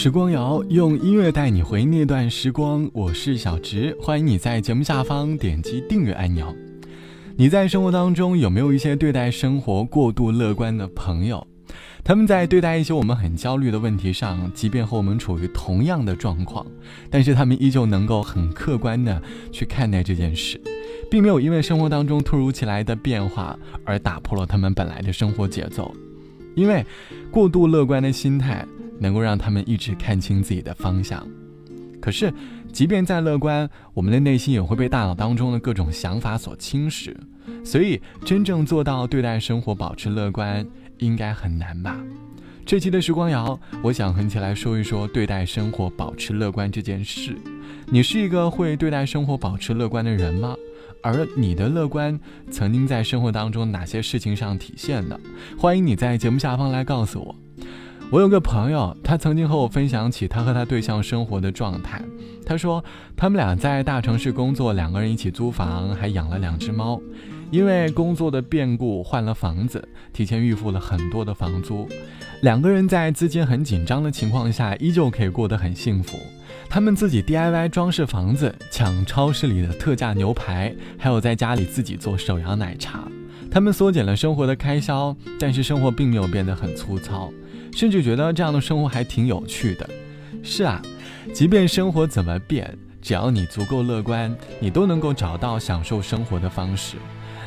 时光谣用音乐带你回那段时光，我是小直，欢迎你在节目下方点击订阅按钮。你在生活当中有没有一些对待生活过度乐观的朋友？他们在对待一些我们很焦虑的问题上，即便和我们处于同样的状况，但是他们依旧能够很客观的去看待这件事，并没有因为生活当中突如其来的变化而打破了他们本来的生活节奏。因为过度乐观的心态能够让他们一直看清自己的方向。可是，即便再乐观，我们的内心也会被大脑当中的各种想法所侵蚀。所以，真正做到对待生活保持乐观。应该很难吧？这期的时光谣，我想和你一起来说一说对待生活保持乐观这件事。你是一个会对待生活保持乐观的人吗？而你的乐观曾经在生活当中哪些事情上体现的？欢迎你在节目下方来告诉我。我有个朋友，他曾经和我分享起他和他对象生活的状态。他说，他们俩在大城市工作，两个人一起租房，还养了两只猫。因为工作的变故换了房子，提前预付了很多的房租，两个人在资金很紧张的情况下，依旧可以过得很幸福。他们自己 DIY 装饰房子，抢超市里的特价牛排，还有在家里自己做手摇奶茶。他们缩减了生活的开销，但是生活并没有变得很粗糙，甚至觉得这样的生活还挺有趣的。是啊，即便生活怎么变，只要你足够乐观，你都能够找到享受生活的方式。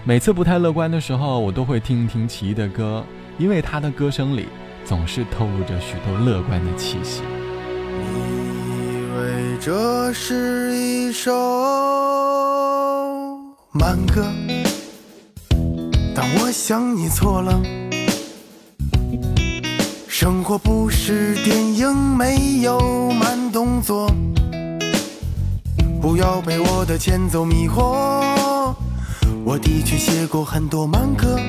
每次不太乐观的时候，我都会听一听齐豫的歌，因为他的歌声里总是透露着许多乐观的气息。你以为这是一首慢歌，我想你错了。生活不是电影，没有慢动作，不要被我的前奏迷惑。我的确写过很多慢歌，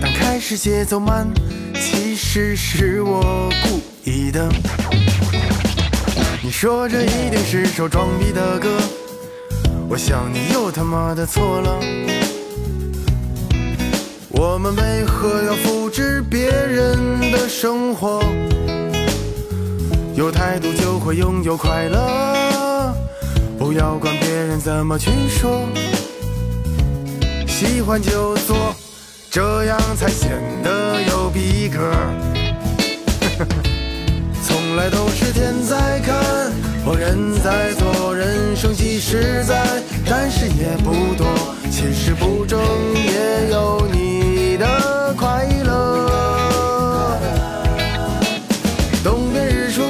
但开始节奏慢，其实是我故意的。你说这一定是首装逼的歌，我想你又他妈的错了。我们为何要复制别人的生活？有态度就会拥有快乐，不要管别人怎么去说。喜欢就做，这样才显得有逼格。从来都是天在看，我人在做，人生几实在，但是也不多。其实不争也有的快乐。东边日出，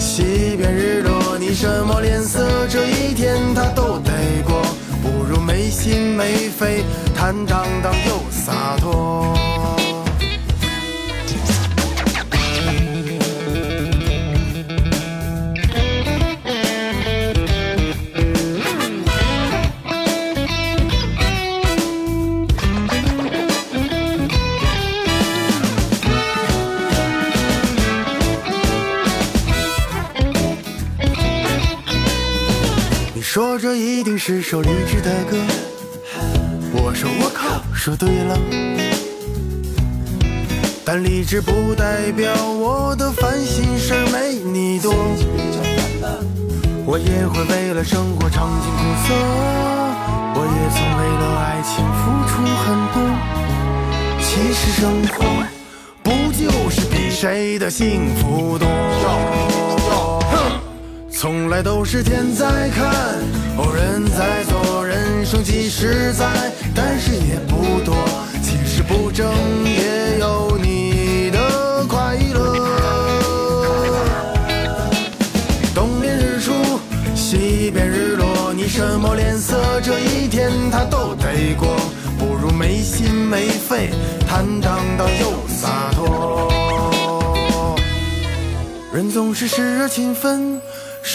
西边日落，你什么脸色？这一天他都得过。不如没心没肺，坦荡荡又洒脱。是首励志的歌，我说我靠，说对了。但励志不代表我的烦心事没你多，我也会为了生活尝尽苦涩，我也曾为了爱情付出很多。其实生活不就是比谁的幸福多？从来都是天在看，即实在，但是也不多。其实不争也有你的快乐。东边日出，西边日落，你什么脸色？这一天他都得过。不如没心没肺，坦荡荡又洒脱。人总是时而勤奋。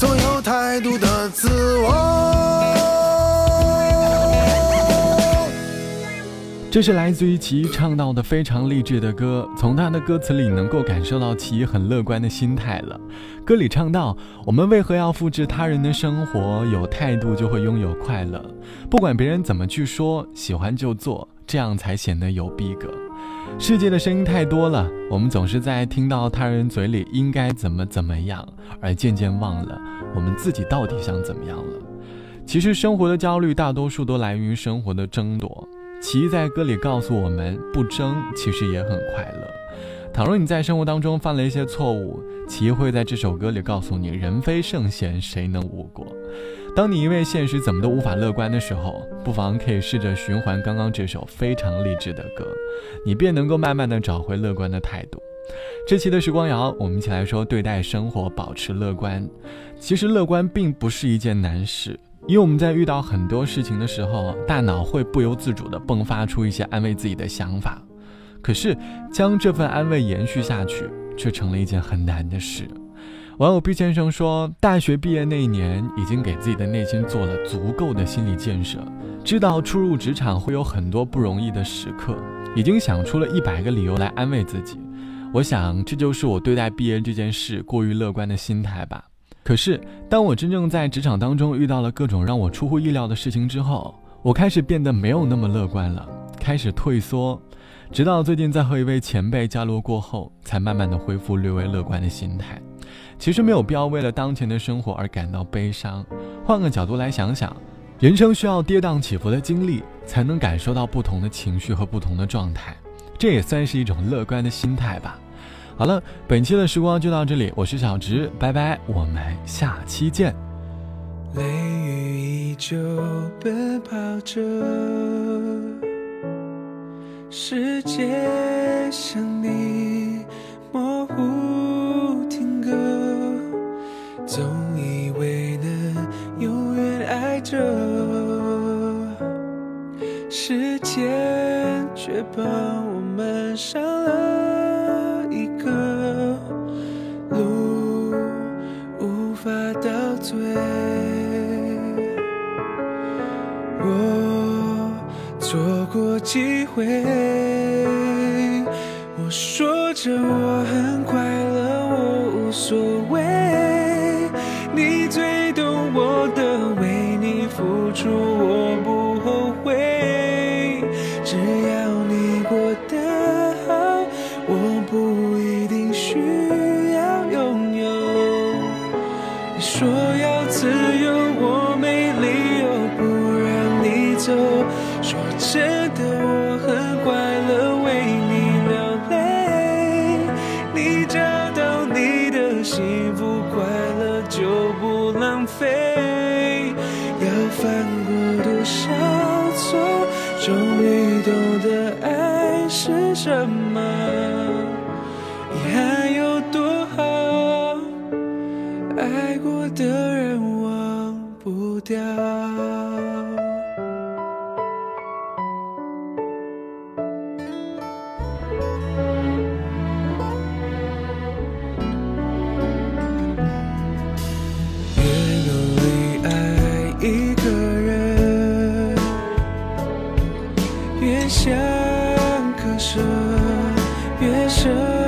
做有态度的自我。这是来自于齐唱到的非常励志的歌，从他的歌词里能够感受到齐很乐观的心态了。歌里唱到：“我们为何要复制他人的生活？有态度就会拥有快乐，不管别人怎么去说，喜欢就做，这样才显得有逼格。”世界的声音太多了，我们总是在听到他人嘴里应该怎么怎么样，而渐渐忘了我们自己到底想怎么样了。其实生活的焦虑大多数都来源于生活的争夺。其在歌里告诉我们，不争其实也很快乐。倘若你在生活当中犯了一些错误，奇会在这首歌里告诉你，人非圣贤，谁能无过？当你因为现实怎么都无法乐观的时候，不妨可以试着循环刚刚这首非常励志的歌，你便能够慢慢的找回乐观的态度。这期的时光谣，我们一起来说对待生活保持乐观。其实乐观并不是一件难事。因为我们在遇到很多事情的时候，大脑会不由自主地迸发出一些安慰自己的想法，可是将这份安慰延续下去，却成了一件很难的事。网友毕先生说，大学毕业那一年，已经给自己的内心做了足够的心理建设，知道初入职场会有很多不容易的时刻，已经想出了一百个理由来安慰自己。我想，这就是我对待毕业这件事过于乐观的心态吧。可是，当我真正在职场当中遇到了各种让我出乎意料的事情之后，我开始变得没有那么乐观了，开始退缩，直到最近在和一位前辈交流过后，才慢慢的恢复略微乐观的心态。其实没有必要为了当前的生活而感到悲伤，换个角度来想想，人生需要跌宕起伏的经历，才能感受到不同的情绪和不同的状态，这也算是一种乐观的心态吧。好了，本期的时光就到这里，我是小直，拜拜，我们下期见。泪雨依旧奔跑着，世界像你模糊停格，总以为能永远爱着，时间却把我们伤了一个，路无法倒退，我错过几。我说着我很快乐，我无所谓。你最懂我的，为你付出我不后悔。掉。越努力爱一个人越想割舍越舍。